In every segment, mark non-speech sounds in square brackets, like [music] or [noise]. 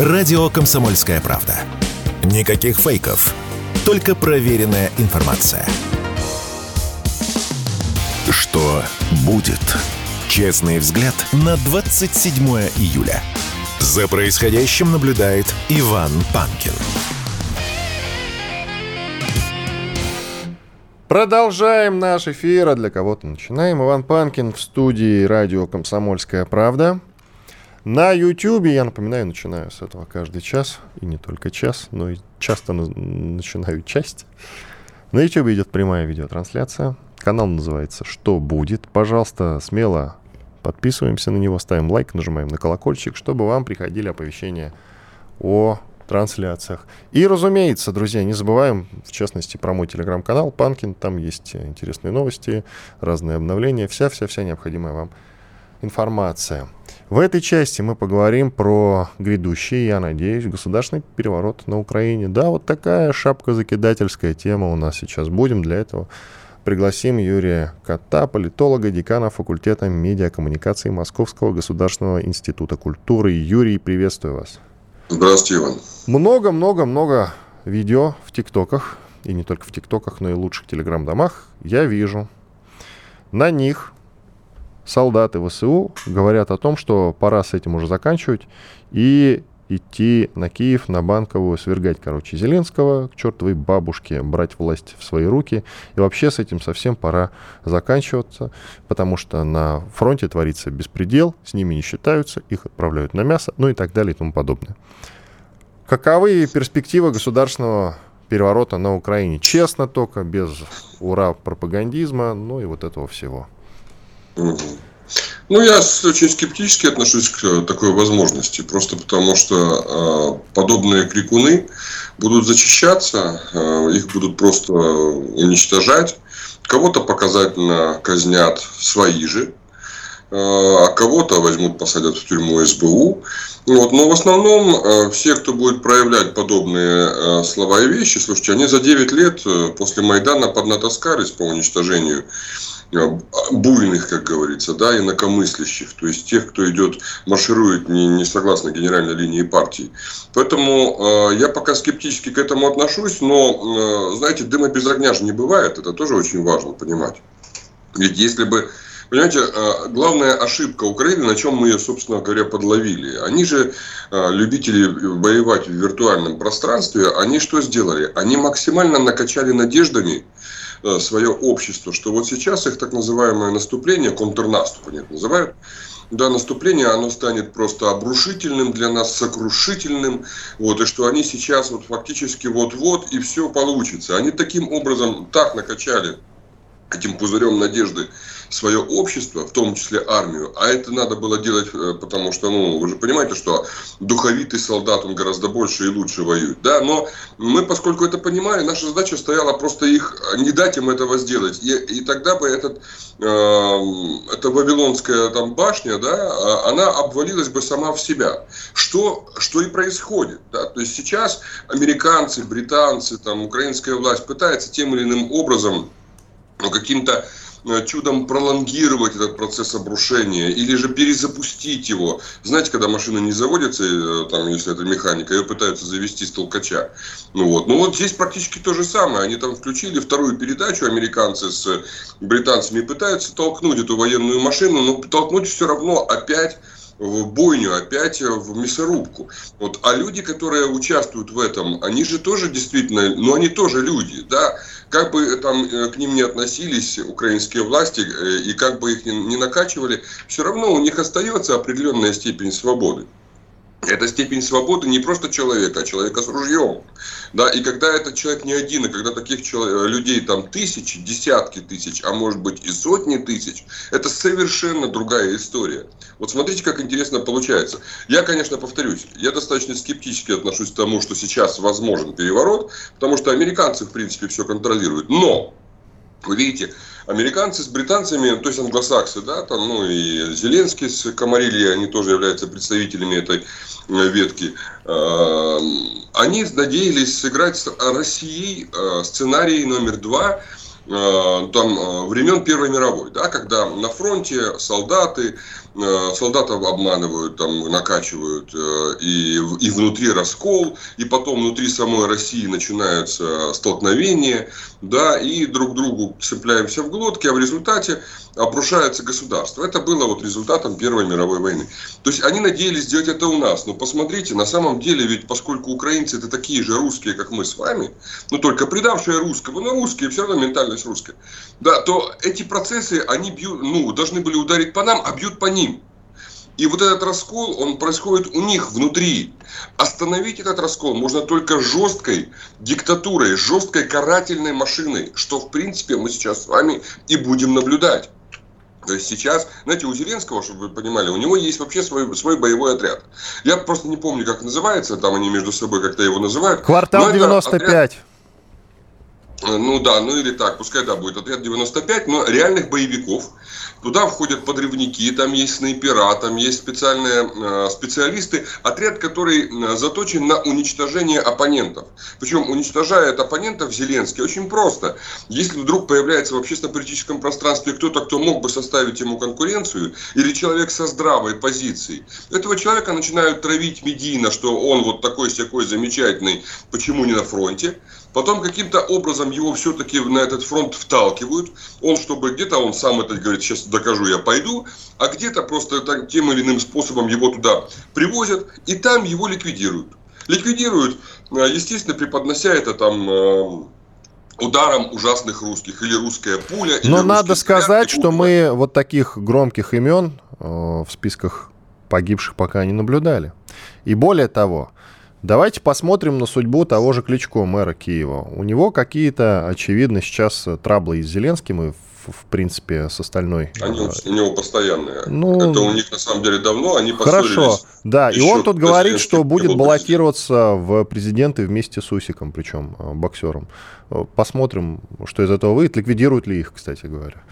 Радио «Комсомольская правда». Никаких фейков, только проверенная информация. Что будет? Честный взгляд на 27 июля. За происходящим наблюдает Иван Панкин. Продолжаем наш эфир, а для кого-то начинаем. Иван Панкин в студии радио «Комсомольская правда». На YouTube, я напоминаю, начинаю с этого каждый час, и не только час, но и часто на- начинаю часть. На YouTube идет прямая видеотрансляция. Канал называется «Что будет?». Пожалуйста, смело подписываемся на него, ставим лайк, нажимаем на колокольчик, чтобы вам приходили оповещения о трансляциях. И, разумеется, друзья, не забываем, в частности, про мой телеграм-канал Панкин. Там есть интересные новости, разные обновления, вся-вся-вся необходимая вам информация. В этой части мы поговорим про грядущий, я надеюсь, государственный переворот на Украине. Да, вот такая шапка-закидательская тема у нас сейчас. Будем для этого пригласим Юрия Кота, политолога, декана факультета медиакоммуникации Московского государственного института культуры. Юрий, приветствую вас. Здравствуйте, Иван. Много-много-много видео в ТикТоках, и не только в ТикТоках, но и лучших телеграм-домах я вижу. На них солдаты ВСУ говорят о том, что пора с этим уже заканчивать и идти на Киев, на Банковую, свергать, короче, Зеленского, к чертовой бабушке, брать власть в свои руки. И вообще с этим совсем пора заканчиваться, потому что на фронте творится беспредел, с ними не считаются, их отправляют на мясо, ну и так далее и тому подобное. Каковы перспективы государственного переворота на Украине? Честно только, без ура пропагандизма, ну и вот этого всего. Ну, я очень скептически отношусь к э, такой возможности, просто потому что э, подобные крикуны будут зачищаться, э, их будут просто уничтожать, кого-то показательно казнят свои же, а кого-то возьмут, посадят в тюрьму СБУ. Вот. Но в основном э, все, кто будет проявлять подобные э, слова и вещи, слушайте, они за 9 лет э, после Майдана поднатаскались по уничтожению э, буйных, как говорится, да, инакомыслящих, то есть тех, кто идет, марширует не, не согласно генеральной линии партии. Поэтому э, я пока скептически к этому отношусь, но, э, знаете, дыма без огня же не бывает, это тоже очень важно понимать. Ведь если бы Понимаете, э, главная ошибка Украины, на чем мы ее, собственно говоря, подловили. Они же, э, любители воевать в виртуальном пространстве, они что сделали? Они максимально накачали надеждами э, свое общество, что вот сейчас их так называемое наступление, контрнаступ они это называют, да, наступление, оно станет просто обрушительным для нас, сокрушительным, вот, и что они сейчас вот фактически вот-вот, и все получится. Они таким образом так накачали этим пузырем надежды свое общество, в том числе армию, а это надо было делать, э, потому что, ну, вы же понимаете, что духовитый солдат, он гораздо больше и лучше воюет, да, но мы, поскольку это понимали, наша задача стояла просто их, э, не дать им этого сделать, и, и тогда бы этот, э, эта Вавилонская там башня, да, а, она обвалилась бы сама в себя, что, что и происходит, да, то есть сейчас американцы, британцы, там, украинская власть пытается тем или иным образом ну, каким-то э, чудом пролонгировать этот процесс обрушения или же перезапустить его. Знаете, когда машина не заводится, э, там, если это механика, ее пытаются завести с толкача. Ну вот, ну вот здесь практически то же самое. Они там включили вторую передачу, американцы с британцами, пытаются толкнуть эту военную машину, но толкнуть все равно опять в бойню, опять в мясорубку. Вот. А люди, которые участвуют в этом, они же тоже действительно, ну они тоже люди, да, как бы там э, к ним не относились украинские власти э, и как бы их ни накачивали, все равно у них остается определенная степень свободы. Эта степень свободы не просто человека, а человека с ружьем. Да, и когда этот человек не один, и когда таких чело- людей там тысячи, десятки тысяч, а может быть и сотни тысяч, это совершенно другая история. Вот смотрите, как интересно получается. Я, конечно, повторюсь, я достаточно скептически отношусь к тому, что сейчас возможен переворот, потому что американцы, в принципе, все контролируют. Но, вы видите, американцы с британцами, то есть англосаксы, да, там, ну и Зеленский с Камарильей, они тоже являются представителями этой э, ветки, э, они надеялись сыграть с Россией э, сценарий номер два э, там, времен Первой мировой, да, когда на фронте солдаты солдатов обманывают, там, накачивают, э, и, и внутри раскол, и потом внутри самой России начинаются столкновения, да, и друг другу цепляемся в глотки, а в результате обрушается государство. Это было вот результатом Первой мировой войны. То есть они надеялись сделать это у нас. Но посмотрите, на самом деле, ведь поскольку украинцы это такие же русские, как мы с вами, но только предавшие русского, но русские, все равно ментальность русская, да, то эти процессы, они бьют, ну, должны были ударить по нам, а бьют по ним. И вот этот раскол, он происходит у них внутри. Остановить этот раскол можно только жесткой диктатурой, жесткой карательной машиной, что в принципе мы сейчас с вами и будем наблюдать. То есть сейчас, знаете, у Зеленского, чтобы вы понимали, у него есть вообще свой, свой боевой отряд. Я просто не помню, как называется, там они между собой как-то его называют. Квартал 95. Отряд, ну да, ну или так, пускай да, будет отряд 95, но реальных боевиков. Туда входят подрывники, там есть снайпера, там есть специальные э, специалисты. Отряд, который э, заточен на уничтожение оппонентов. Причем уничтожает оппонентов Зеленский очень просто. Если вдруг появляется в общественно-политическом пространстве кто-то, кто мог бы составить ему конкуренцию, или человек со здравой позицией, этого человека начинают травить медийно, что он вот такой всякой замечательный, почему не на фронте. Потом каким-то образом его все-таки на этот фронт вталкивают. Он, чтобы где-то он сам это говорит, сейчас докажу, я пойду, а где-то просто так, тем или иным способом его туда привозят, и там его ликвидируют. Ликвидируют, э, естественно, преподнося это там э, ударом ужасных русских или русская пуля. Но надо сказать, что мы вот таких громких имен э, в списках погибших пока не наблюдали. И более того, Давайте посмотрим на судьбу того же Кличко, мэра Киева. У него какие-то, очевидно, сейчас траблы и с Зеленским, и в принципе, с остальной. Они у него постоянные. Ну, это у них на самом деле давно, они Хорошо, да, и он тут говорит, что будет баллотироваться в президенты вместе с Усиком, причем э, боксером. Э, посмотрим, что из этого выйдет, ликвидируют ли их, кстати говоря.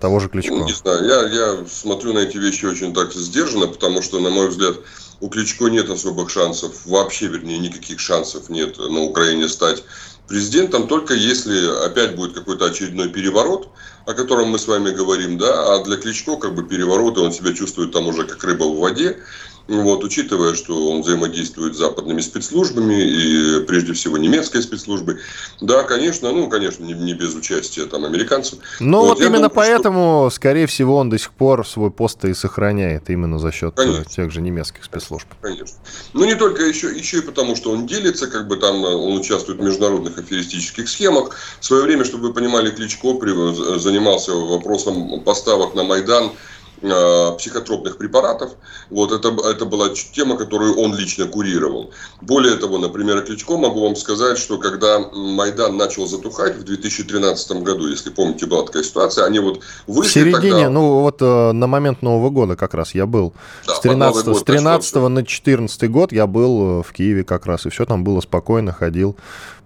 Того же Кличко. Ну, не знаю, я, я смотрю на эти вещи очень так сдержанно, потому что, на мой взгляд, у Кличко нет особых шансов, вообще, вернее, никаких шансов нет на Украине стать президентом, только если опять будет какой-то очередной переворот, о котором мы с вами говорим, да, а для Кличко как бы перевороты, он себя чувствует там уже как рыба в воде, вот, учитывая, что он взаимодействует с западными спецслужбами и прежде всего немецкой спецслужбой, да, конечно, ну, конечно, не, не без участия там американцев. Но вот, вот именно думаю, поэтому, что... скорее всего, он до сих пор свой пост и сохраняет именно за счет э, конечно. тех же немецких спецслужб. Конечно. Ну, не только еще, еще и потому, что он делится, как бы там э, он участвует в международных аферистических схемах. В свое время, чтобы вы понимали, Кличко э, занимался вопросом поставок на Майдан психотропных препаратов. Вот это, это была тема, которую он лично курировал. Более того, например, Кличко могу вам сказать, что когда Майдан начал затухать в 2013 году, если помните, была такая ситуация, они вот вышли В середине, тогда... ну вот э, на момент Нового года как раз я был. Да, с 13, год, с 13 на 14 год я был э, в Киеве как раз, и все там было спокойно, ходил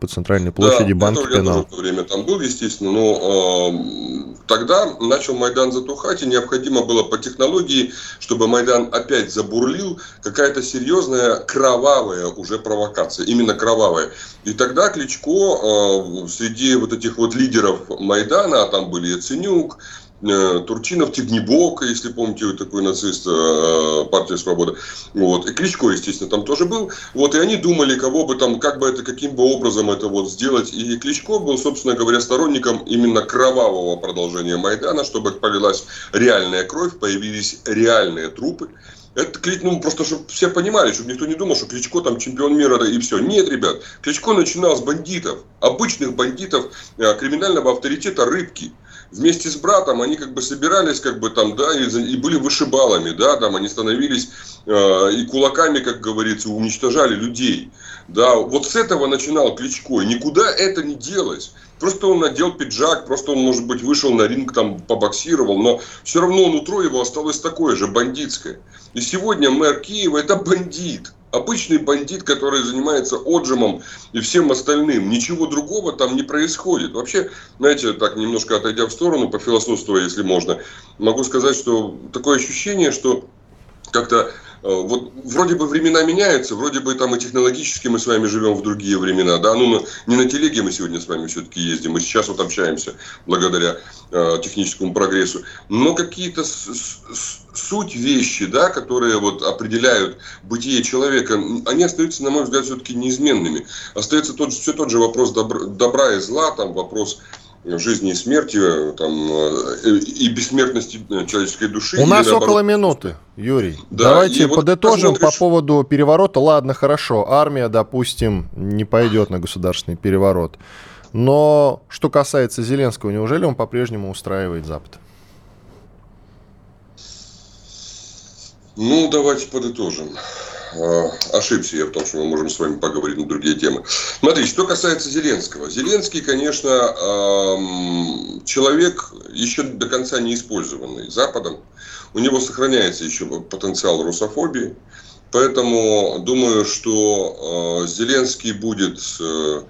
по центральной площади да, банк я тоже в то время там был, естественно, но э, тогда начал Майдан затухать, и необходимо было по технологии, чтобы Майдан опять забурлил, какая-то серьезная кровавая уже провокация, именно кровавая. И тогда Кличко э, среди вот этих вот лидеров Майдана, а там были Яценюк, Турчинов, Тигнебок, если помните, такой нацист, э, партия Свобода. Вот. И Кличко, естественно, там тоже был. Вот. И они думали, кого бы там, как бы это, каким бы образом это вот сделать. И Кличко был, собственно говоря, сторонником именно кровавого продолжения Майдана, чтобы полилась реальная кровь, появились реальные трупы. Это ну, просто, чтобы все понимали, чтобы никто не думал, что Кличко там чемпион мира да, и все. Нет, ребят, Кличко начинал с бандитов, обычных бандитов э, криминального авторитета Рыбки вместе с братом они как бы собирались, как бы там, да, и, и были вышибалами, да, там они становились э, и кулаками, как говорится, уничтожали людей. Да, вот с этого начинал Кличко, и никуда это не делось. Просто он надел пиджак, просто он, может быть, вышел на ринг, там, побоксировал, но все равно внутри его осталось такое же, бандитское. И сегодня мэр Киева – это бандит. Обычный бандит, который занимается отжимом и всем остальным. Ничего другого там не происходит. Вообще, знаете, так немножко отойдя в сторону, по философству, если можно, могу сказать, что такое ощущение, что как-то вот вроде бы времена меняются, вроде бы там и технологически мы с вами живем в другие времена, да, ну не на телеге мы сегодня с вами все-таки ездим, мы сейчас вот общаемся благодаря э, техническому прогрессу, но какие-то суть вещи, да, которые вот определяют бытие человека, они остаются, на мой взгляд, все-таки неизменными. Остается тот, все тот же вопрос добра, добра и зла, там вопрос жизни и смерти там, э, и бессмертности человеческой души. У нас наоборот... около минуты, Юрий. Да, Давайте подытожим вот посмотришь... по поводу переворота. Ладно, хорошо, армия, допустим, не пойдет на государственный переворот. Но что касается Зеленского, неужели он по-прежнему устраивает Запад? Ну, давайте подытожим. А, ошибся я в том, что мы можем с вами поговорить на другие темы. Смотрите, что касается Зеленского. Зеленский, конечно, человек еще до конца не использованный Западом. У него сохраняется еще потенциал русофобии. Поэтому думаю, что а, Зеленский будет э,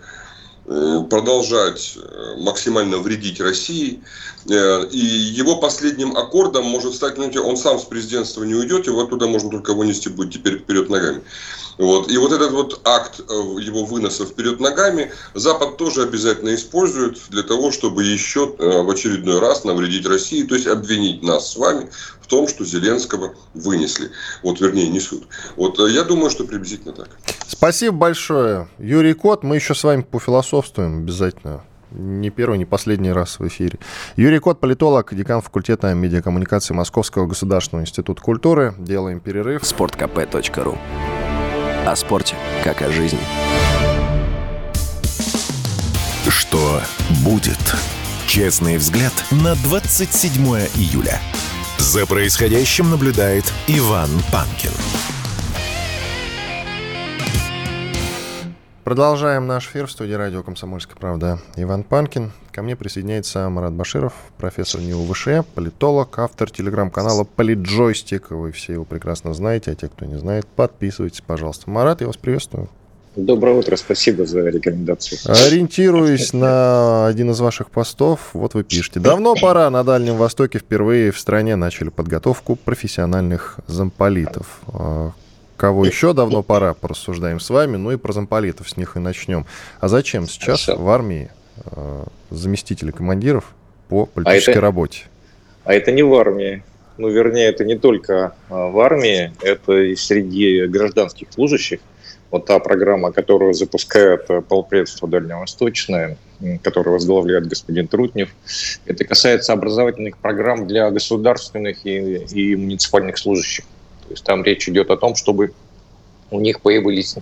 Э, продолжать э, максимально вредить России. Э, и его последним аккордом может стать, знаете, он сам с президентства не уйдет, его оттуда можно только вынести будет теперь вперед ногами. Вот. И вот этот вот акт его выноса вперед ногами Запад тоже обязательно использует для того, чтобы еще в очередной раз навредить России, то есть обвинить нас с вами в том, что Зеленского вынесли. Вот, вернее, несут. Вот я думаю, что приблизительно так. Спасибо большое. Юрий Кот, мы еще с вами пофилософствуем обязательно. Не первый, не последний раз в эфире. Юрий Кот, политолог, декан факультета медиакоммуникации Московского государственного института культуры. Делаем перерыв. Спорткп.ру О спорте, как о жизни. Что будет? Честный взгляд на 27 июля. За происходящим наблюдает Иван Панкин. Продолжаем наш эфир в студии радио «Комсомольская правда». Иван Панкин. Ко мне присоединяется Марат Баширов, профессор НИУ ВШЭ, политолог, автор телеграм-канала «Политджойстик». Вы все его прекрасно знаете, а те, кто не знает, подписывайтесь, пожалуйста. Марат, я вас приветствую. Доброе утро, спасибо за рекомендацию. Ориентируясь на один из ваших постов, вот вы пишете. Давно пора, на Дальнем Востоке впервые в стране начали подготовку профессиональных замполитов. А, кого еще давно пора, порассуждаем с вами, ну и про замполитов с них и начнем. А зачем сейчас Хорошо. в армии э, заместители командиров по политической а это, работе? А это не в армии. Ну, вернее, это не только а, в армии, это и среди гражданских служащих. Вот та программа, которую запускает э, полпредство Дальневосточное, которую возглавляет господин Трутнев, это касается образовательных программ для государственных и, и муниципальных служащих. То есть там речь идет о том, чтобы у них появились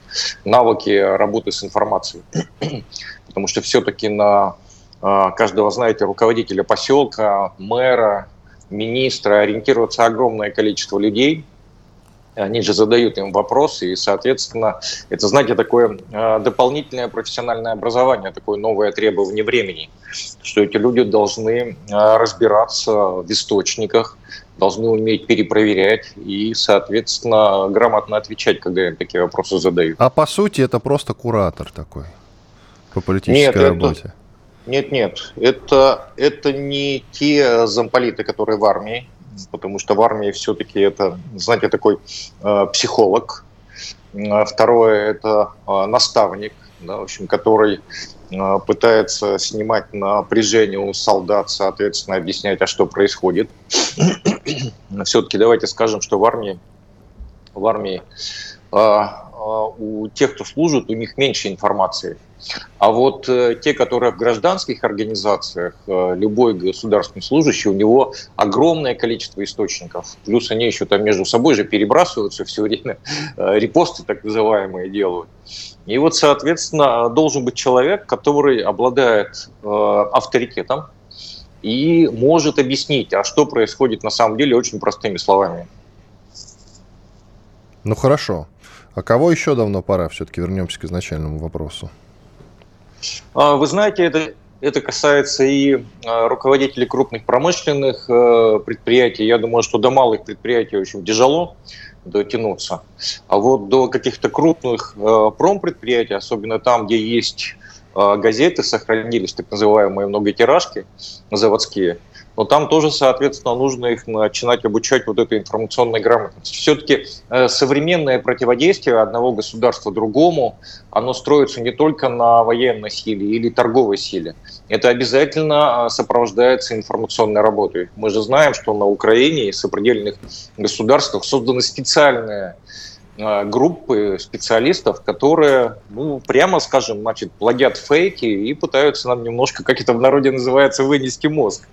навыки работы с информацией. [clears throat] Потому что все-таки на а, каждого, знаете, руководителя поселка, мэра, министра ориентироваться огромное количество людей. Они же задают им вопросы, и, соответственно, это, знаете, такое а, дополнительное профессиональное образование, такое новое требование времени, что эти люди должны а, разбираться в источниках, должны уметь перепроверять и, соответственно, грамотно отвечать, когда им такие вопросы задают. А по сути это просто куратор такой по политической нет, работе? Это, нет, нет, это, это не те замполиты, которые в армии, потому что в армии все-таки это, знаете, такой э, психолог. Второе – это э, наставник, да, в общем, который Э, пытается снимать напряжение у солдат, соответственно, объяснять, а что происходит. [clears throat] Все-таки давайте скажем, что в армии, в армии э, у тех, кто служит, у них меньше информации. А вот те, которые в гражданских организациях, любой государственный служащий, у него огромное количество источников. Плюс они еще там между собой же перебрасываются все время, [laughs] репосты так называемые делают. И вот, соответственно, должен быть человек, который обладает э, авторитетом и может объяснить, а что происходит на самом деле очень простыми словами. Ну хорошо. А кого еще давно пора? Все-таки вернемся к изначальному вопросу. А, вы знаете, это, это касается и э, руководителей крупных промышленных э, предприятий. Я думаю, что до малых предприятий очень тяжело дотянуться. А вот до каких-то крупных э, промпредприятий, особенно там, где есть э, газеты, сохранились так называемые многотиражки заводские, но там тоже, соответственно, нужно их начинать обучать вот этой информационной грамотности. Все-таки э, современное противодействие одного государства другому, оно строится не только на военной силе или торговой силе. Это обязательно сопровождается информационной работой. Мы же знаем, что на Украине и сопредельных государствах созданы специальные Э, группы специалистов, которые, ну, прямо скажем, значит, плодят фейки и пытаются нам немножко, как это в народе называется, вынести мозг.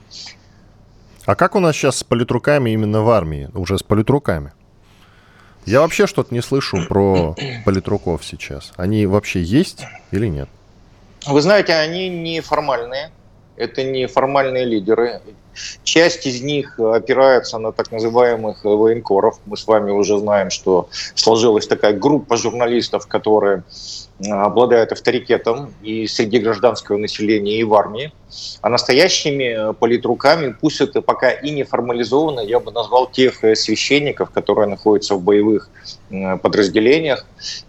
А как у нас сейчас с политруками именно в армии, уже с политруками? Я вообще что-то не слышу про [clears throat] политруков сейчас. Они вообще есть или нет? Вы знаете, они неформальные. Это неформальные лидеры. Часть из них опирается на так называемых военкоров. Мы с вами уже знаем, что сложилась такая группа журналистов, которые обладают авторитетом и среди гражданского населения, и в армии. А настоящими политруками, пусть это пока и не формализовано, я бы назвал тех священников, которые находятся в боевых подразделениях.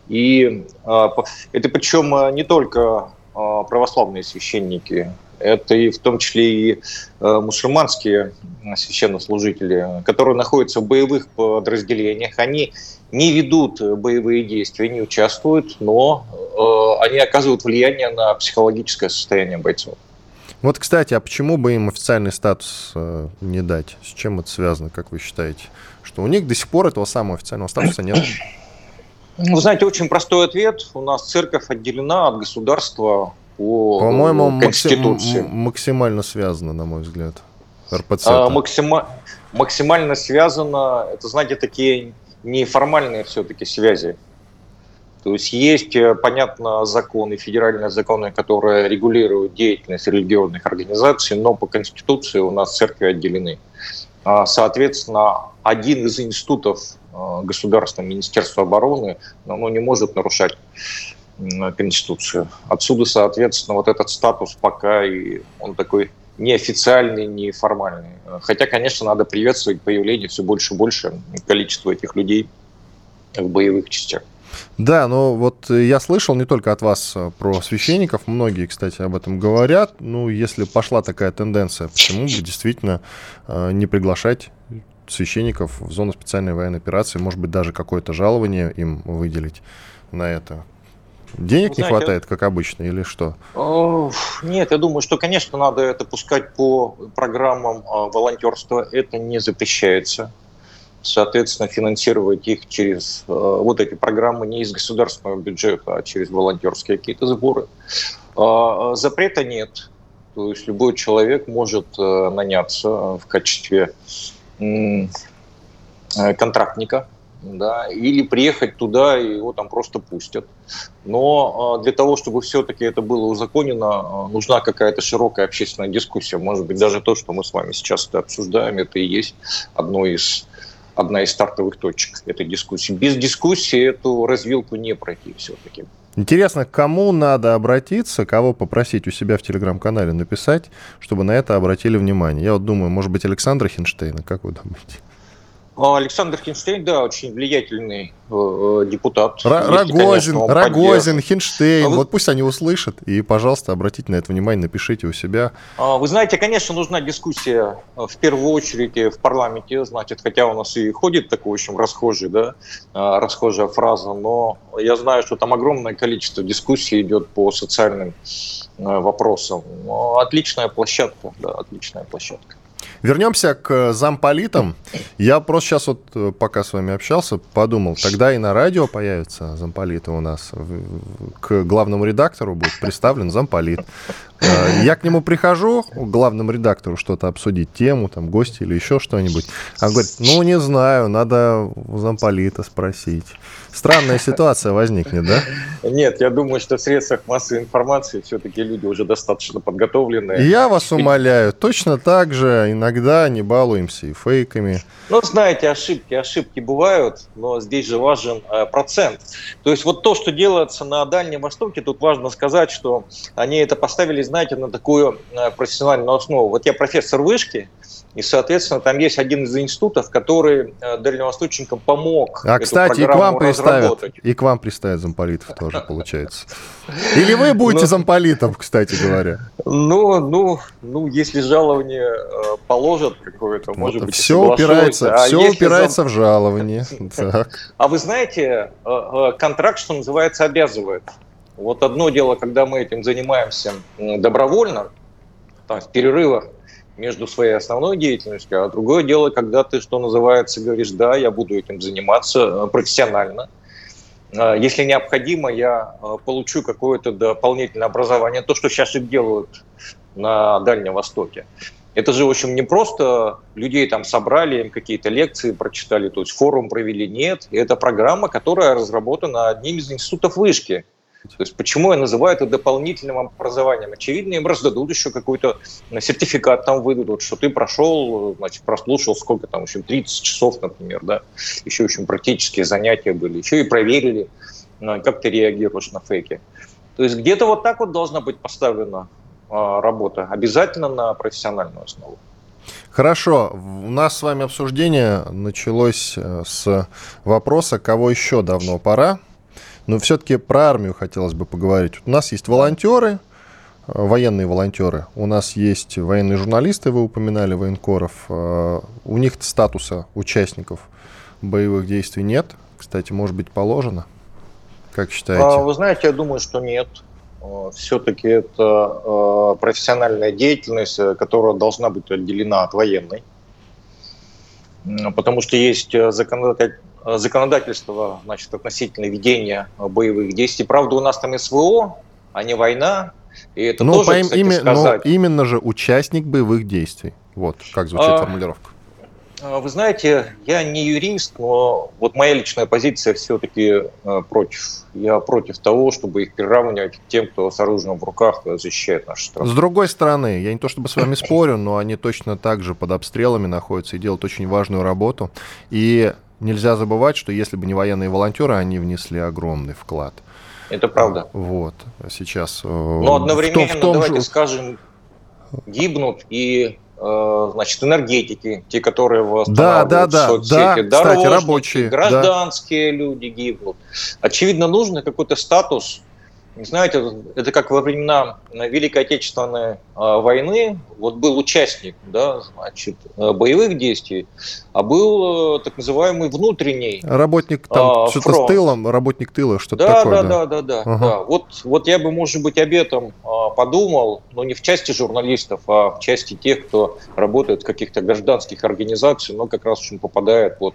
И это причем не только православные священники, это и в том числе и э, мусульманские священнослужители, которые находятся в боевых подразделениях. Они не ведут боевые действия, не участвуют, но э, они оказывают влияние на психологическое состояние бойцов. Вот, кстати, а почему бы им официальный статус э, не дать? С чем это связано, как вы считаете? Что у них до сих пор этого самого официального статуса нет? Вы знаете, очень простой ответ. У нас церковь отделена от государства по По-моему, Конституции. максимально связано, на мой взгляд. РПЦ. А, максима- максимально связано, это, знаете, такие неформальные все-таки связи. То есть есть, э, понятно, законы, федеральные законы, которые регулируют деятельность религиозных организаций, но по Конституции у нас церкви отделены. А, соответственно, один из институтов э, государственного Министерства обороны ну, не может нарушать Конституцию. Отсюда, соответственно, вот этот статус пока и он такой неофициальный, неформальный. Хотя, конечно, надо приветствовать появление все больше и больше количества этих людей в боевых частях. Да, но вот я слышал не только от вас э, про священников, многие, кстати, об этом говорят. Ну, если пошла такая тенденция, почему бы действительно э, не приглашать священников в зону специальной военной операции, может быть, даже какое-то жалование им выделить на это? Денег Знаете, не хватает, как обычно, или что? Нет, я думаю, что, конечно, надо это пускать по программам а, волонтерства. Это не запрещается. Соответственно, финансировать их через а, вот эти программы не из государственного бюджета, а через волонтерские какие-то сборы. А, запрета нет. То есть любой человек может наняться в качестве контрактника да, или приехать туда, и его там просто пустят. Но а, для того, чтобы все-таки это было узаконено, а, нужна какая-то широкая общественная дискуссия. Может быть, даже то, что мы с вами сейчас это обсуждаем, это и есть одно из, одна из стартовых точек этой дискуссии. Без дискуссии эту развилку не пройти все-таки. Интересно, кому надо обратиться, кого попросить у себя в телеграм-канале написать, чтобы на это обратили внимание? Я вот думаю, может быть, Александра Хинштейна, как вы думаете? А Александр Хинштейн, да, очень влиятельный э, э депутат. Р- Рогозин, конечно, Рогозин, Хинштейн. А вы... Вот пусть они услышат. И, пожалуйста, обратите на это внимание, напишите у себя. А, вы знаете, конечно, нужна дискуссия э, в первую очередь в парламенте. Значит, хотя у нас и ходит такой, в общем, расхожий, да, э, расхожая фраза, но я знаю, что там огромное количество дискуссий идет по социальным вопросам. Отличная площадка, да, отличная площадка. Вернемся к замполитам. Я просто сейчас вот, э, пока с вами общался, подумал, тогда и на радио появятся замполиты у нас. К главному редактору будет представлен замполит. Э, я к нему прихожу, к главному редактору что-то обсудить, тему, там, гости или еще что-нибудь. Он говорит, ну, не знаю, надо у замполита спросить. Странная ситуация возникнет, да? Нет, я думаю, что в средствах массовой информации все-таки люди уже достаточно подготовленные. Я вас умоляю, точно так же иногда не балуемся и фейками. Ну, знаете, ошибки, ошибки бывают, но здесь же важен э, процент. То есть вот то, что делается на Дальнем Востоке, тут важно сказать, что они это поставили, знаете, на такую э, профессиональную основу. Вот я профессор вышки, И, соответственно, там есть один из институтов, который э, дальневосточникам помог А, кстати, и к вам приставят, и к вам приставят замполитов тоже, получается. Или вы будете ну, замполитом, кстати говоря. Ну, ну, ну, если жалование э, положат какое-то, может быть, Все упирается, а все упирается в жалование. [laughs] А вы знаете, э, контракт, что называется, обязывает. Вот одно дело, когда мы этим занимаемся добровольно, там, в перерывах, между своей основной деятельностью, а другое дело, когда ты, что называется, говоришь, да, я буду этим заниматься э, профессионально. Э, если необходимо, я э, получу какое-то дополнительное образование, то, что сейчас и делают на Дальнем Востоке. Это же, в общем, не просто людей там собрали, им какие-то лекции прочитали, то есть форум провели, нет. Это программа, которая разработана одним из институтов вышки – то есть почему я называю это дополнительным образованием? Очевидно, им раздадут еще какой-то сертификат там выдадут, что ты прошел, значит, прослушал сколько там, в общем, 30 часов, например, да, еще, в общем, практические занятия были, еще и проверили, ну, как ты реагируешь на фейки. То есть где-то вот так вот должна быть поставлена работа, обязательно на профессиональную основу. Хорошо, у нас с вами обсуждение началось э, с вопроса, кого еще давно пора но все-таки про армию хотелось бы поговорить. У нас есть волонтеры, э, военные волонтеры. У нас есть военные журналисты, вы упоминали военкоров. Э, у них статуса участников боевых действий нет. Кстати, может быть, положено? Как считаете? А, вы знаете, я думаю, что нет. Э, Все-таки это профессиональная деятельность, которая должна быть отделена от военной. Потому что есть законодатель, законодательство значит, относительно ведения э, боевых действий. Правда, у нас там СВО, а не война. И это ну, тоже, кстати, имя, сказать... но именно же участник боевых действий. Вот как звучит а, формулировка. А, вы знаете, я не юрист, но вот моя личная позиция все-таки э, против. Я против того, чтобы их приравнивать к тем, кто с оружием в руках защищает нашу страну. С другой стороны, я не то чтобы с вами спорю, но они точно так же под обстрелами находятся и делают очень важную работу. И нельзя забывать, что если бы не военные волонтеры, они внесли огромный вклад. Это правда. Вот, сейчас. Э, Но одновременно, в том, в том давайте же... скажем, гибнут и э, значит, энергетики, те, которые восстанавливают да, да, соцсети, да, кстати, рабочие, гражданские да. люди гибнут. Очевидно, нужен какой-то статус знаете, это как во времена Великой Отечественной а, войны, вот был участник да, значит, э, боевых действий, а был э, так называемый внутренний Работник там а, что-то с тылом, работник тыла, что-то да, такое. Да, да, да, да. Ага. да. Вот, вот я бы, может быть, об этом подумал, но не в части журналистов, а в части тех, кто работает в каких-то гражданских организациях, но как раз попадает вот...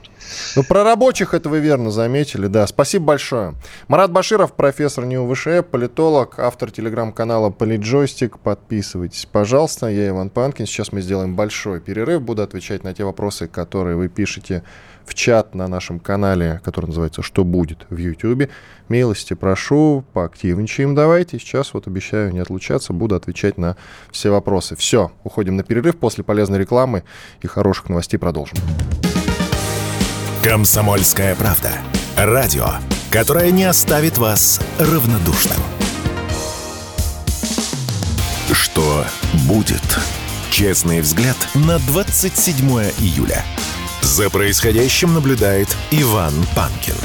Ну, про рабочих это вы верно заметили, да. Спасибо большое. Марат Баширов, профессор НИУ ВШЭ, политолог, автор телеграм-канала Политджойстик. Подписывайтесь, пожалуйста. Я Иван Панкин. Сейчас мы сделаем большой перерыв. Буду отвечать на те вопросы, которые вы пишете в чат на нашем канале, который называется «Что будет?» в YouTube. Милости прошу, поактивничаем давайте. Сейчас вот обещаю не отлучаться, буду отвечать на все вопросы. Все, уходим на перерыв. После полезной рекламы и хороших новостей продолжим. «Комсомольская правда». Радио, которое не оставит вас равнодушным. Что будет? Честный взгляд на 27 июля. За происходящим наблюдает Иван Панкин.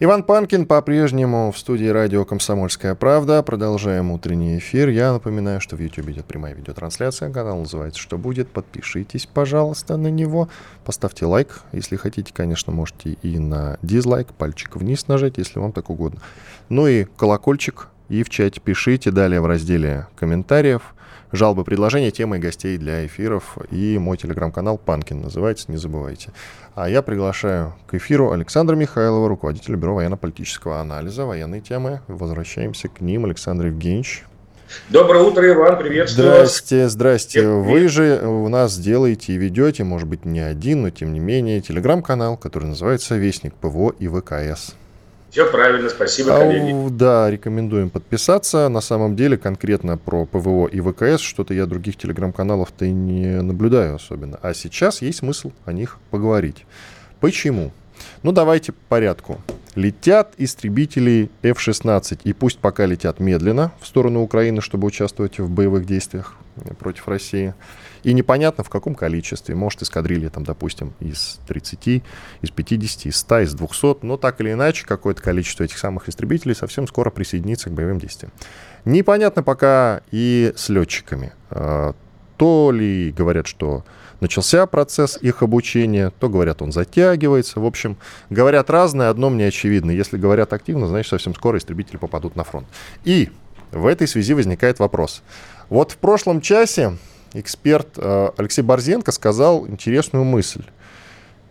Иван Панкин по-прежнему в студии радио «Комсомольская правда». Продолжаем утренний эфир. Я напоминаю, что в YouTube идет прямая видеотрансляция. Канал называется «Что будет?». Подпишитесь, пожалуйста, на него. Поставьте лайк. Если хотите, конечно, можете и на дизлайк, пальчик вниз нажать, если вам так угодно. Ну и колокольчик. И в чате пишите далее в разделе комментариев – жалобы, предложения, темы гостей для эфиров. И мой телеграм-канал Панкин называется, не забывайте. А я приглашаю к эфиру Александра Михайлова, руководителя Бюро военно-политического анализа, военные темы. Возвращаемся к ним. Александр Евгеньевич. Доброе утро, Иван, приветствую Здрасте, вас. здрасте. Привет. Вы же у нас делаете и ведете, может быть, не один, но тем не менее, телеграм-канал, который называется «Вестник ПВО и ВКС». Все правильно, спасибо, а, коллеги. Да, рекомендуем подписаться. На самом деле, конкретно про ПВО и ВКС, что-то я других телеграм-каналов-то и не наблюдаю особенно. А сейчас есть смысл о них поговорить. Почему? Ну, давайте по порядку. Летят истребители F-16, и пусть пока летят медленно в сторону Украины, чтобы участвовать в боевых действиях против России. И непонятно в каком количестве. Может, эскадрилья, там, допустим, из 30, из 50, из 100, из 200. Но так или иначе, какое-то количество этих самых истребителей совсем скоро присоединится к боевым действиям. Непонятно пока и с летчиками. А, то ли говорят, что начался процесс их обучения, то говорят, он затягивается. В общем, говорят разное, одно мне очевидно. Если говорят активно, значит, совсем скоро истребители попадут на фронт. И в этой связи возникает вопрос. Вот в прошлом часе эксперт э, Алексей Борзенко сказал интересную мысль.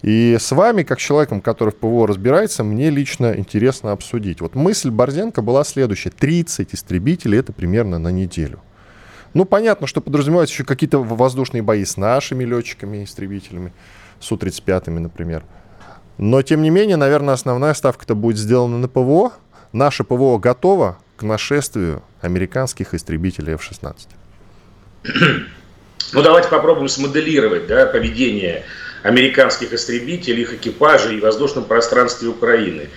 И с вами, как человеком, который в ПВО разбирается, мне лично интересно обсудить. Вот мысль Борзенко была следующая. 30 истребителей — это примерно на неделю. Ну, понятно, что подразумеваются еще какие-то воздушные бои с нашими летчиками, истребителями, Су-35, например. Но, тем не менее, наверное, основная ставка-то будет сделана на ПВО. Наше ПВО готово к нашествию американских истребителей F-16. Ну, давайте попробуем смоделировать да, поведение американских истребителей, их экипажей в воздушном пространстве Украины.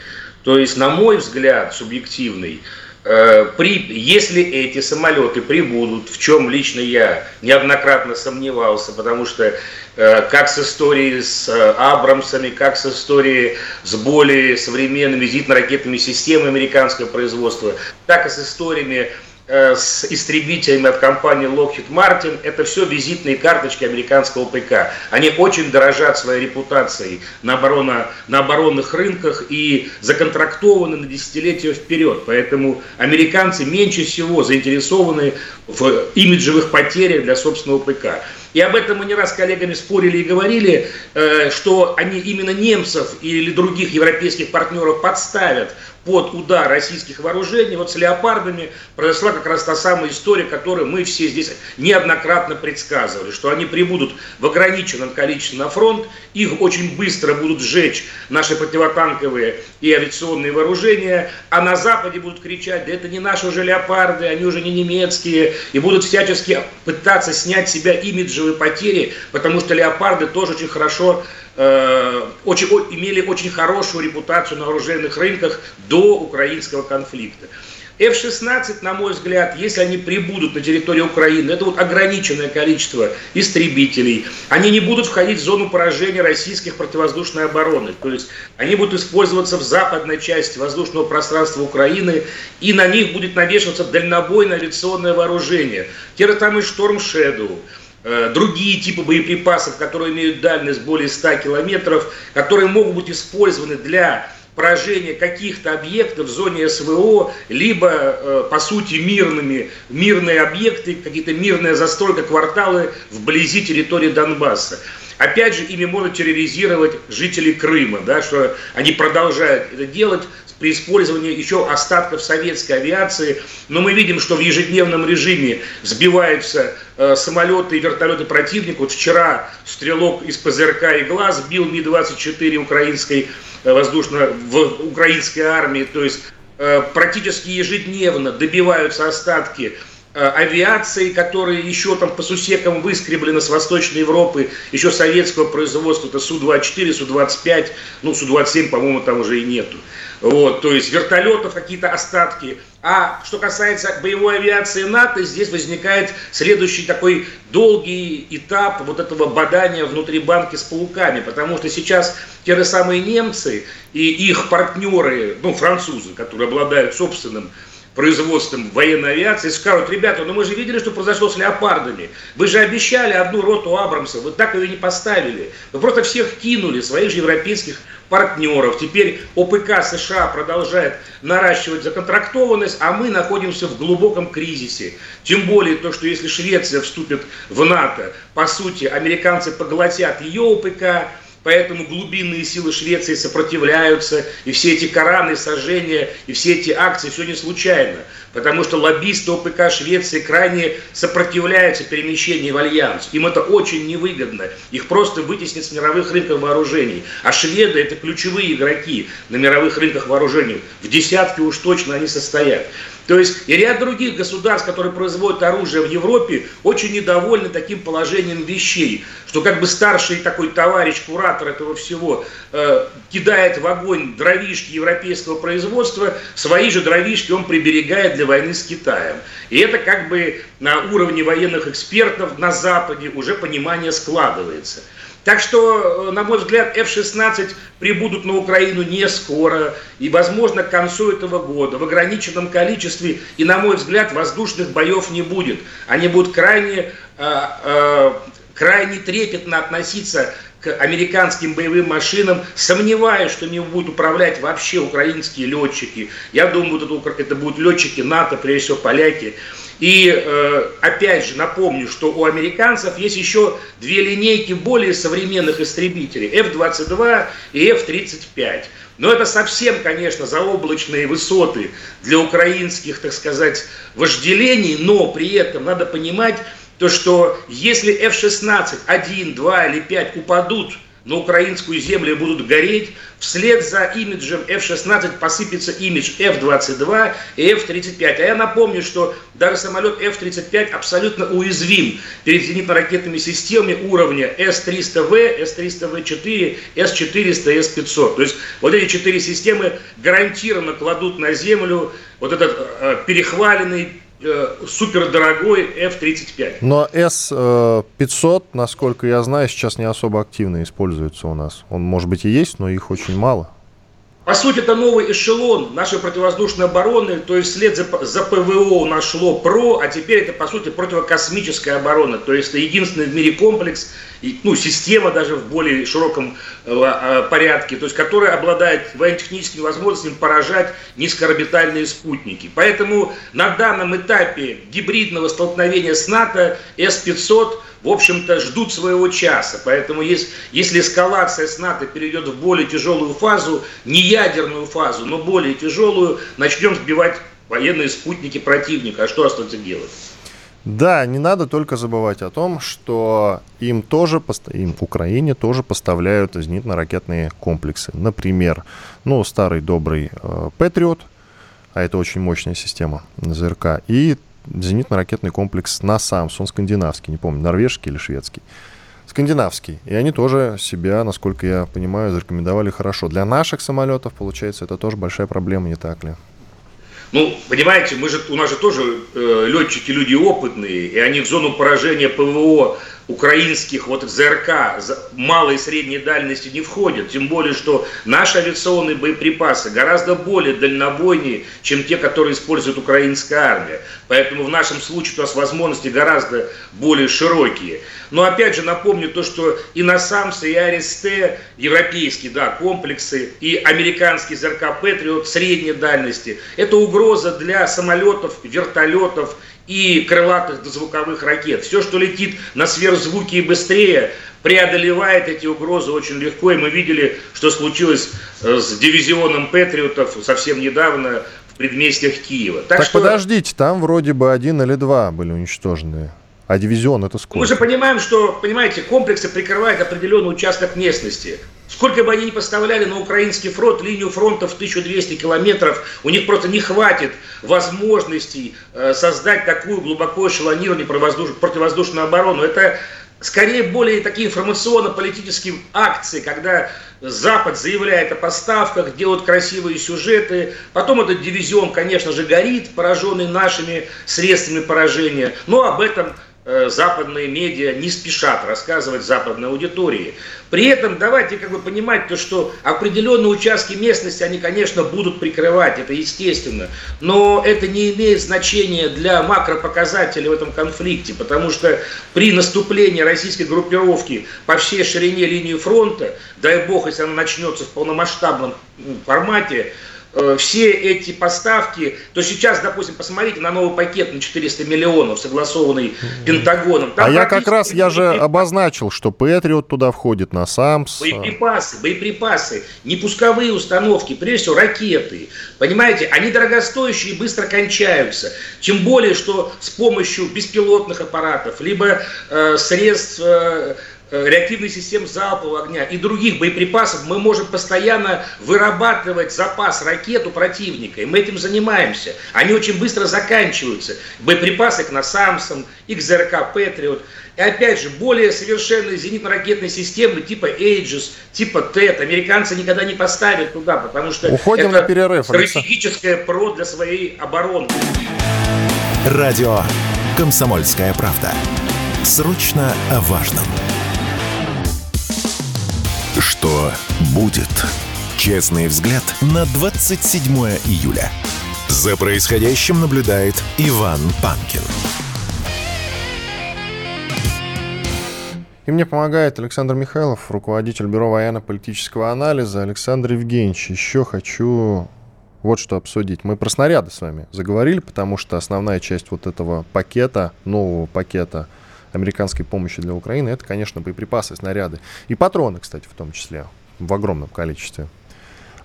То есть, на мой взгляд, субъективный, Э, при, если эти самолеты прибудут, в чем лично я неоднократно сомневался, потому что э, как с историей с э, Абрамсами, как с историей с более современными зенитно-ракетными системами американского производства, так и с историями с истребителями от компании Lockheed Martin, это все визитные карточки американского ПК. Они очень дорожат своей репутацией на, оборона, на оборонных рынках и законтрактованы на десятилетия вперед. Поэтому американцы меньше всего заинтересованы в имиджевых потерях для собственного ПК. И об этом мы не раз с коллегами спорили и говорили, э, что они именно немцев или других европейских партнеров подставят под удар российских вооружений. Вот с леопардами произошла как раз та самая история, которую мы все здесь неоднократно предсказывали, что они прибудут в ограниченном количестве на фронт, их очень быстро будут сжечь наши противотанковые и авиационные вооружения, а на Западе будут кричать, да это не наши уже леопарды, они уже не немецкие, и будут всячески пытаться снять с себя имиджевые потери, потому что леопарды тоже очень хорошо Э, очень, имели очень хорошую репутацию на оружейных рынках до украинского конфликта. F-16, на мой взгляд, если они прибудут на территорию Украины, это вот ограниченное количество истребителей, они не будут входить в зону поражения российских противовоздушной обороны. То есть они будут использоваться в западной части воздушного пространства Украины, и на них будет навешиваться дальнобойное авиационное вооружение. Те же самые Storm Shadow, Э, другие типы боеприпасов, которые имеют дальность более 100 километров, которые могут быть использованы для поражения каких-то объектов в зоне СВО, либо, э, по сути, мирными, мирные объекты, какие-то мирная застройка, кварталы вблизи территории Донбасса. Опять же, ими можно терроризировать жителей Крыма, да, что они продолжают это делать при использовании еще остатков советской авиации. Но мы видим, что в ежедневном режиме сбиваются э, самолеты и вертолеты противника. Вот вчера стрелок из ПЗРК и глаз бил Ми-24 украинской воздушно в украинской армии. То есть э, практически ежедневно добиваются остатки Э, авиации, которые еще там по сусекам выскреблены с Восточной Европы, еще советского производства, это Су-24, Су-25, ну, Су-27, по-моему, там уже и нету. Вот, то есть вертолетов какие-то остатки. А что касается боевой авиации НАТО, здесь возникает следующий такой долгий этап вот этого бадания внутри банки с пауками, потому что сейчас те же самые немцы и их партнеры, ну, французы, которые обладают собственным производством военной авиации, скажут, ребята, ну мы же видели, что произошло с леопардами. Вы же обещали одну роту Абрамса, вы так ее не поставили. Вы просто всех кинули, своих же европейских партнеров. Теперь ОПК США продолжает наращивать законтрактованность, а мы находимся в глубоком кризисе. Тем более то, что если Швеция вступит в НАТО, по сути, американцы поглотят ее ОПК, Поэтому глубинные силы Швеции сопротивляются, и все эти Кораны, сожжения, и все эти акции, все не случайно. Потому что лоббисты ОПК Швеции крайне сопротивляются перемещению в альянс. Им это очень невыгодно. Их просто вытеснят с мировых рынков вооружений. А шведы это ключевые игроки на мировых рынках вооружений. В десятке уж точно они состоят. То есть и ряд других государств, которые производят оружие в Европе, очень недовольны таким положением вещей, что как бы старший такой товарищ, куратор этого всего, э, кидает в огонь дровишки европейского производства, свои же дровишки он приберегает для войны с Китаем. И это как бы на уровне военных экспертов на Западе уже понимание складывается. Так что, э, на мой взгляд, F-16 прибудут на Украину не скоро и, возможно, к концу этого года в ограниченном количестве. И, на мой взгляд, воздушных боев не будет. Они будут крайне, э, э, крайне трепетно относиться к американским боевым машинам, сомневаюсь, что не будут управлять вообще украинские летчики. Я думаю, это, это будут летчики НАТО, прежде всего поляки. И э, опять же напомню, что у американцев есть еще две линейки более современных истребителей, F-22 и F-35. Но это совсем, конечно, заоблачные высоты для украинских, так сказать, вожделений, но при этом надо понимать, то, что если F-16 1, 2 или 5 упадут – на украинскую землю будут гореть, вслед за имиджем F-16 посыпется имидж F-22 и F-35. А я напомню, что даже самолет F-35 абсолютно уязвим перед зенитно-ракетными системами уровня S-300V, S-300V4, S-400, S-500. То есть вот эти четыре системы гарантированно кладут на землю вот этот э, перехваленный супердорогой F-35. Но S-500, насколько я знаю, сейчас не особо активно используется у нас. Он, может быть, и есть, но их очень мало. По сути, это новый эшелон нашей противовоздушной обороны, то есть след за, за ПВО у нас шло ПРО, а теперь это, по сути, противокосмическая оборона, то есть это единственный в мире комплекс, ну, система даже в более широком э, э, порядке, то есть которая обладает военно-техническими возможностями поражать низкоорбитальные спутники. Поэтому на данном этапе гибридного столкновения с НАТО С-500 в общем-то, ждут своего часа. Поэтому если, если эскалация с НАТО перейдет в более тяжелую фазу, не ядерную фазу, но более тяжелую, начнем сбивать военные спутники противника. А что остается делать? Да, не надо только забывать о том, что им тоже, им Украине тоже поставляют зенитно-ракетные комплексы. Например, ну, старый добрый э, Патриот, а это очень мощная система ЗРК, и зенитно-ракетный комплекс НАСАМС, он скандинавский, не помню, норвежский или шведский. Скандинавский. И они тоже себя, насколько я понимаю, зарекомендовали хорошо. Для наших самолетов, получается, это тоже большая проблема, не так ли? Ну, понимаете, мы же, у нас же тоже э, летчики люди опытные, и они в зону поражения ПВО украинских вот ЗРК малой и средней дальности не входят. Тем более, что наши авиационные боеприпасы гораздо более дальнобойнее, чем те, которые использует украинская армия. Поэтому в нашем случае у нас возможности гораздо более широкие. Но опять же напомню то, что и на САМС, и АРСТ, европейские да, комплексы, и американский ЗРК Патриот средней дальности, это угроза для самолетов, вертолетов, и крылатых дозвуковых ракет. Все, что летит на сверхзвуке и быстрее, преодолевает эти угрозы очень легко. И мы видели, что случилось э, с дивизионом Патриотов совсем недавно в предместьях Киева. Так, так что... подождите, там вроде бы один или два были уничтожены. А дивизион это сколько? Мы же понимаем, что, понимаете, комплексы прикрывают определенный участок местности. Сколько бы они ни поставляли на украинский фронт, линию фронта в 1200 километров, у них просто не хватит возможностей э, создать такую глубоко эшелонированную противовоздушную оборону. Это скорее более такие информационно-политические акции, когда Запад заявляет о поставках, делают красивые сюжеты. Потом этот дивизион, конечно же, горит, пораженный нашими средствами поражения. Но об этом западные медиа не спешат рассказывать западной аудитории. При этом давайте как бы понимать то, что определенные участки местности они, конечно, будут прикрывать, это естественно, но это не имеет значения для макропоказателей в этом конфликте, потому что при наступлении российской группировки по всей ширине линии фронта, дай бог, если она начнется в полномасштабном формате, Э, все эти поставки, то сейчас, допустим, посмотрите на новый пакет на 400 миллионов, согласованный Пентагоном. Там а я как раз, я же обозначил, что Патриот туда входит, на САМС. Боеприпасы, боеприпасы, не пусковые установки, прежде всего ракеты. Понимаете, они дорогостоящие и быстро кончаются. Тем более, что с помощью беспилотных аппаратов, либо э, средств... Э, Э, реактивных систем залпового огня и других боеприпасов, мы можем постоянно вырабатывать запас ракет у противника. И мы этим занимаемся. Они очень быстро заканчиваются. Боеприпасы к насамсам, XRK Patriot. И опять же, более совершенные зенитно-ракетные системы типа Aegis, типа TET американцы никогда не поставят туда, потому что Уходим это на перерыв, стратегическое ПРО для своей обороны. Радио «Комсомольская правда». Срочно о важном. Что будет? Честный взгляд на 27 июля. За происходящим наблюдает Иван Панкин. И мне помогает Александр Михайлов, руководитель Бюро военно-политического анализа. Александр Евгеньевич, еще хочу вот что обсудить. Мы про снаряды с вами заговорили, потому что основная часть вот этого пакета, нового пакета – американской помощи для Украины, это, конечно, боеприпасы, снаряды. И патроны, кстати, в том числе, в огромном количестве.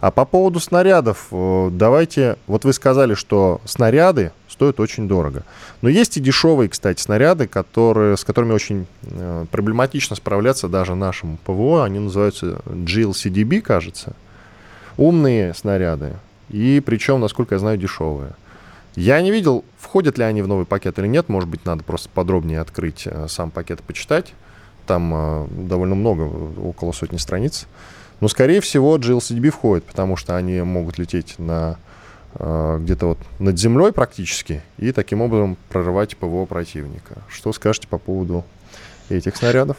А по поводу снарядов, э, давайте, вот вы сказали, что снаряды стоят очень дорого. Но есть и дешевые, кстати, снаряды, которые, с которыми очень э, проблематично справляться даже нашему ПВО. Они называются GLCDB, кажется. Умные снаряды. И причем, насколько я знаю, дешевые. Я не видел, входят ли они в новый пакет или нет. Может быть, надо просто подробнее открыть э, сам пакет и почитать. Там э, довольно много, около сотни страниц. Но, скорее всего, GLCDB входит, потому что они могут лететь на э, где-то вот над землей практически и таким образом прорывать ПВО противника. Что скажете по поводу этих снарядов?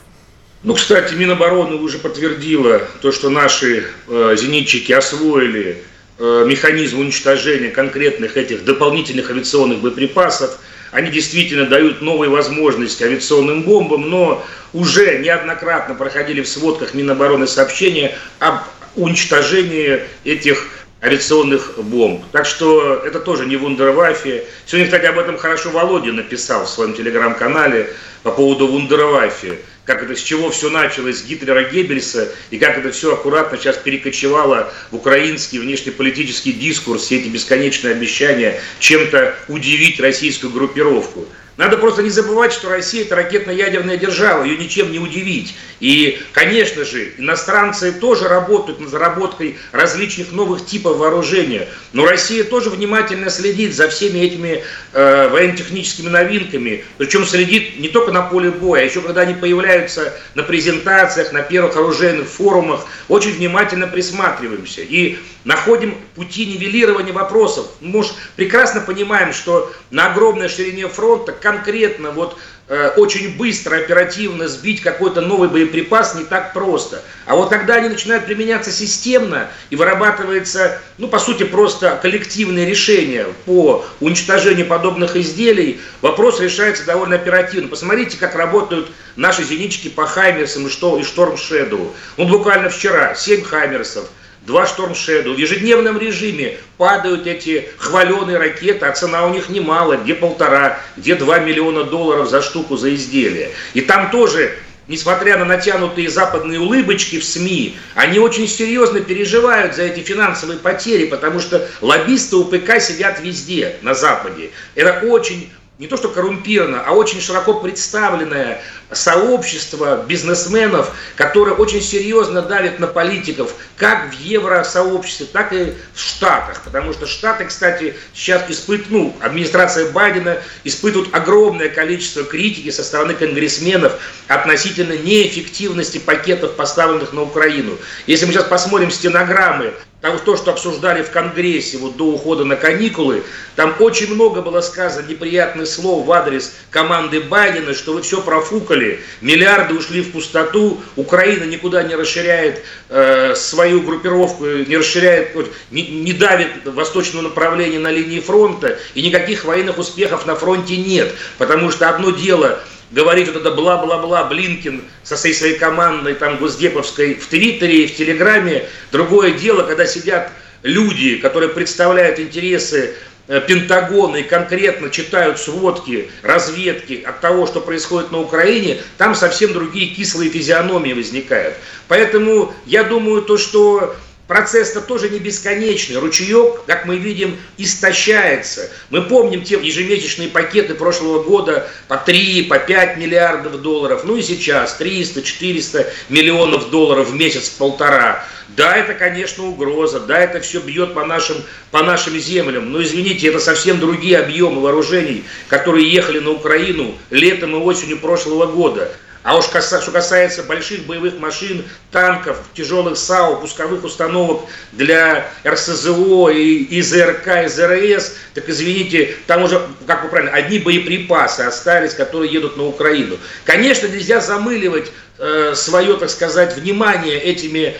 Ну, кстати, Минобороны уже подтвердила то, что наши э, зенитчики освоили Э, механизм уничтожения конкретных этих дополнительных авиационных боеприпасов. Они действительно дают новые возможности авиационным бомбам, но уже неоднократно проходили в сводках Минобороны сообщения об уничтожении этих авиационных бомб. Так что это тоже не вундерваффе. Сегодня, кстати, об этом хорошо Володя написал в своем телеграм-канале по поводу вундерваффе как это, с чего все началось, с Гитлера, Геббельса, и как это все аккуратно сейчас перекочевало в украинский внешнеполитический дискурс, все эти бесконечные обещания чем-то удивить российскую группировку. Надо просто не забывать, что Россия это ракетно-ядерная держава, ее ничем не удивить. И, конечно же, иностранцы тоже работают над заработкой различных новых типов вооружения. Но Россия тоже внимательно следит за всеми этими э, военно-техническими новинками. Причем следит не только на поле боя, а еще когда они появляются на презентациях, на первых оружейных форумах, очень внимательно присматриваемся. И находим пути нивелирования вопросов. Мы уж прекрасно понимаем, что на огромной ширине фронта конкретно вот э, очень быстро, оперативно сбить какой-то новый боеприпас не так просто. А вот когда они начинают применяться системно и вырабатывается, ну, по сути, просто коллективное решение по уничтожению подобных изделий, вопрос решается довольно оперативно. Посмотрите, как работают наши зенитчики по Хаймерсам и Шторм Шэдоу. Ну, буквально вчера 7 Хаймерсов, два Storm Shadow. В ежедневном режиме падают эти хваленые ракеты, а цена у них немало, где полтора, где два миллиона долларов за штуку за изделие. И там тоже несмотря на натянутые западные улыбочки в СМИ, они очень серьезно переживают за эти финансовые потери, потому что лоббисты УПК сидят везде на Западе. Это очень не то что коррумпировано, а очень широко представленное сообщество бизнесменов, которое очень серьезно давит на политиков, как в евросообществе, так и в Штатах. Потому что Штаты, кстати, сейчас испытывают, ну, администрация Байдена испытывает огромное количество критики со стороны конгрессменов относительно неэффективности пакетов, поставленных на Украину. Если мы сейчас посмотрим стенограммы там то, что обсуждали в Конгрессе вот до ухода на каникулы, там очень много было сказано неприятных слов в адрес команды Байдена, что вы все профукали, миллиарды ушли в пустоту, Украина никуда не расширяет э, свою группировку, не расширяет, не, не давит восточное направление на линии фронта, и никаких военных успехов на фронте нет, потому что одно дело – говорить вот это бла-бла-бла, Блинкин со всей своей командой там госдеповской в Твиттере и в Телеграме. Другое дело, когда сидят люди, которые представляют интересы э, Пентагона и конкретно читают сводки, разведки от того, что происходит на Украине, там совсем другие кислые физиономии возникают. Поэтому я думаю, то, что процесс-то тоже не бесконечный. Ручеек, как мы видим, истощается. Мы помним те ежемесячные пакеты прошлого года по 3, по 5 миллиардов долларов. Ну и сейчас 300-400 миллионов долларов в месяц, полтора. Да, это, конечно, угроза, да, это все бьет по нашим, по нашим землям, но, извините, это совсем другие объемы вооружений, которые ехали на Украину летом и осенью прошлого года. А уж что касается больших боевых машин, танков, тяжелых САУ, пусковых установок для РСЗО и, ЗРК, и ЗРС, так извините, там уже, как вы правильно, одни боеприпасы остались, которые едут на Украину. Конечно, нельзя замыливать э, свое, так сказать, внимание этими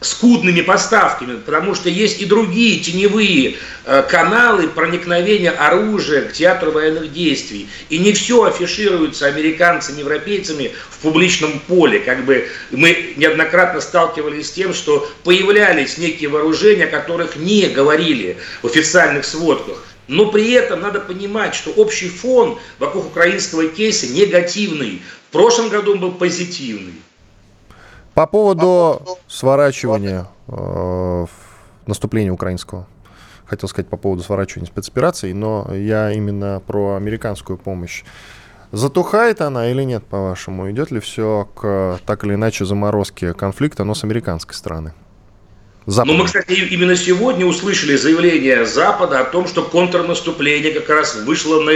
скудными поставками, потому что есть и другие теневые э, каналы проникновения оружия к театру военных действий. И не все афишируется американцами, европейцами в публичном поле. Как бы мы неоднократно сталкивались с тем, что появлялись некие вооружения, о которых не говорили в официальных сводках. Но при этом надо понимать, что общий фон вокруг украинского кейса негативный. В прошлом году он был позитивный. По поводу сворачивания э, наступления украинского. Хотел сказать по поводу сворачивания спецопераций, но я именно про американскую помощь. Затухает она или нет, по-вашему? Идет ли все к так или иначе заморозке конфликта, но с американской стороны? Запада. Но мы, кстати, именно сегодня услышали заявление Запада о том, что контрнаступление как раз вышло на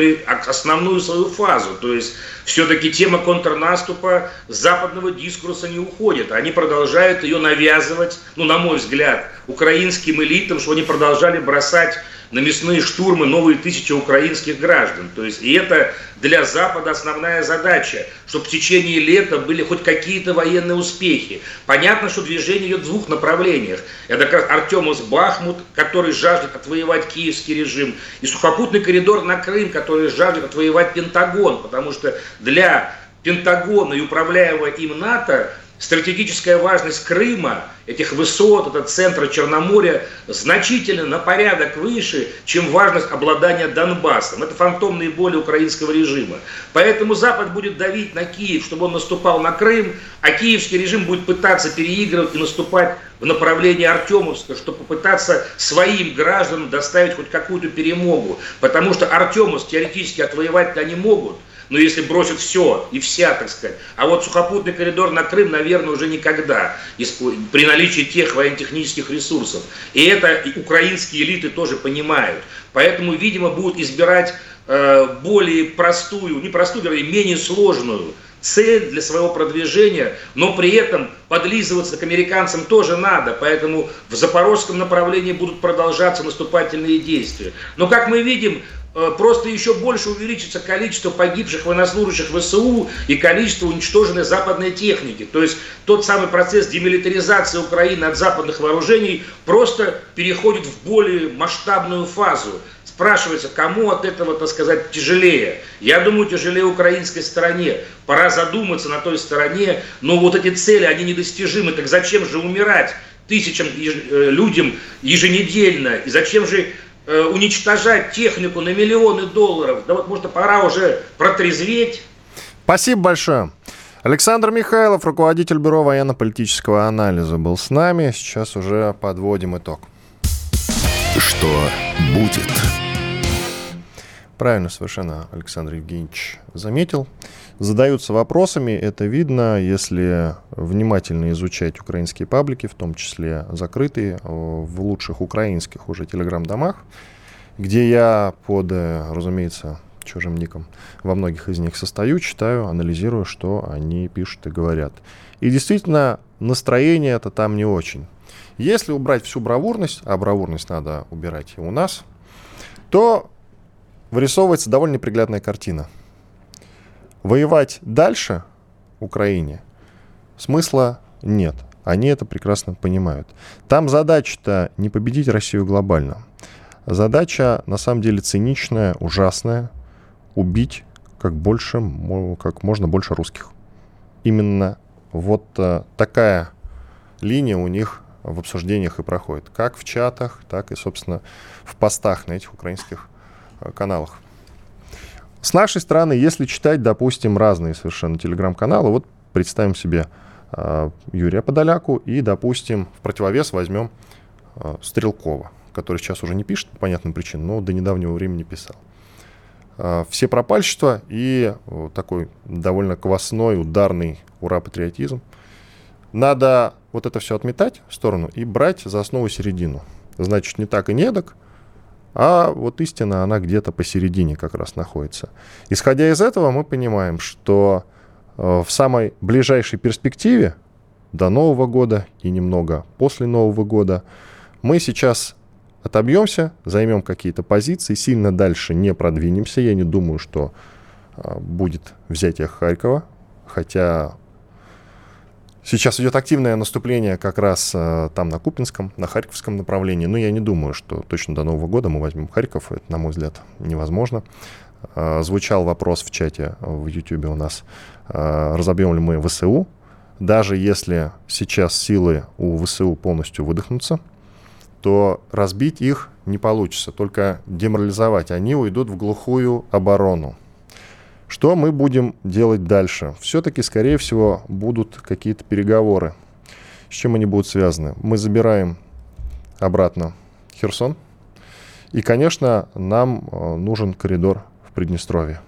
основную свою фазу. То есть все-таки тема контрнаступа западного дискурса не уходит. Они продолжают ее навязывать, ну, на мой взгляд, украинским элитам, что они продолжали бросать на мясные штурмы новые тысячи украинских граждан. То есть, и это для Запада основная задача, чтобы в течение лета были хоть какие-то военные успехи. Понятно, что движение идет в двух направлениях. Это как раз Артемус Бахмут, который жаждет отвоевать киевский режим, и сухопутный коридор на Крым, который жаждет отвоевать Пентагон, потому что для Пентагона и управляемого им НАТО стратегическая важность Крыма, этих высот, этот центра Черноморья, значительно на порядок выше, чем важность обладания Донбассом. Это фантомные боли украинского режима. Поэтому Запад будет давить на Киев, чтобы он наступал на Крым, а киевский режим будет пытаться переигрывать и наступать в направлении Артемовска, чтобы попытаться своим гражданам доставить хоть какую-то перемогу. Потому что Артемовск теоретически отвоевать они могут – но если бросят все и вся, так сказать. А вот сухопутный коридор на Крым, наверное, уже никогда, при наличии тех военно-технических ресурсов. И это украинские элиты тоже понимают. Поэтому, видимо, будут избирать э, более простую, не простую, вернее, менее сложную цель для своего продвижения, но при этом подлизываться к американцам тоже надо, поэтому в запорожском направлении будут продолжаться наступательные действия. Но, как мы видим, просто еще больше увеличится количество погибших военнослужащих ВСУ и количество уничтоженной западной техники. То есть тот самый процесс демилитаризации Украины от западных вооружений просто переходит в более масштабную фазу. Спрашивается, кому от этого, так сказать, тяжелее? Я думаю, тяжелее украинской стороне. Пора задуматься на той стороне, но вот эти цели, они недостижимы. Так зачем же умирать тысячам э, людям еженедельно? И зачем же Э, уничтожать технику на миллионы долларов. Да вот, может, пора уже протрезветь. Спасибо большое. Александр Михайлов, руководитель Бюро военно-политического анализа, был с нами. Сейчас уже подводим итог. Что будет? Правильно совершенно Александр Евгеньевич заметил. Задаются вопросами, это видно, если внимательно изучать украинские паблики, в том числе закрытые, в лучших украинских уже телеграм-домах, где я под, э, разумеется, чужим ником во многих из них состою, читаю, анализирую, что они пишут и говорят. И действительно, настроение это там не очень. Если убрать всю бравурность, а бравурность надо убирать и у нас, то вырисовывается довольно неприглядная картина. Воевать дальше Украине смысла нет. Они это прекрасно понимают. Там задача-то не победить Россию глобально. Задача на самом деле циничная, ужасная. Убить как, больше, как можно больше русских. Именно вот э, такая линия у них в обсуждениях и проходит. Как в чатах, так и, собственно, в постах на этих украинских каналах. С нашей стороны, если читать, допустим, разные совершенно телеграм-каналы, вот представим себе э, Юрия Подоляку и, допустим, в противовес возьмем э, Стрелкова, который сейчас уже не пишет по понятным причинам, но до недавнего времени писал. Э, все пропальщества и э, такой довольно квасной, ударный ура-патриотизм. Надо вот это все отметать в сторону и брать за основу середину. Значит, не так и не эдак, а вот истина, она где-то посередине как раз находится. Исходя из этого, мы понимаем, что э, в самой ближайшей перспективе, до Нового года и немного после Нового года, мы сейчас отобьемся, займем какие-то позиции, сильно дальше не продвинемся. Я не думаю, что э, будет взятие Харькова, хотя Сейчас идет активное наступление как раз э, там на Купинском, на Харьковском направлении. Но я не думаю, что точно до Нового года мы возьмем Харьков. Это, на мой взгляд, невозможно. Э, звучал вопрос в чате в YouTube у нас, э, разобьем ли мы ВСУ. Даже если сейчас силы у ВСУ полностью выдохнутся, то разбить их не получится, только деморализовать. Они уйдут в глухую оборону. Что мы будем делать дальше? Все-таки, скорее всего, будут какие-то переговоры. С чем они будут связаны? Мы забираем обратно Херсон. И, конечно, нам э, нужен коридор в Приднестровье.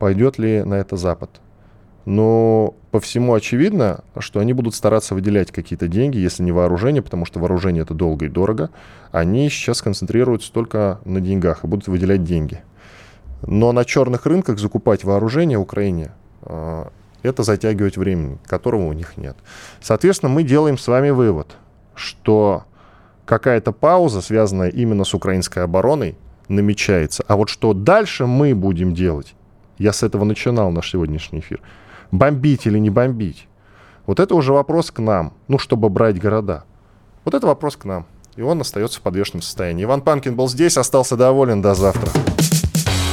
Пойдет ли на это Запад? Но по всему очевидно, что они будут стараться выделять какие-то деньги, если не вооружение, потому что вооружение это долго и дорого. Они сейчас концентрируются только на деньгах и будут выделять деньги. Но на черных рынках закупать вооружение Украине э, это затягивать времени, которого у них нет. Соответственно, мы делаем с вами вывод, что какая-то пауза, связанная именно с украинской обороной, намечается. А вот что дальше мы будем делать, я с этого начинал наш сегодняшний эфир, бомбить или не бомбить, вот это уже вопрос к нам, ну, чтобы брать города. Вот это вопрос к нам. И он остается в подвешенном состоянии. Иван Панкин был здесь, остался доволен. До завтра.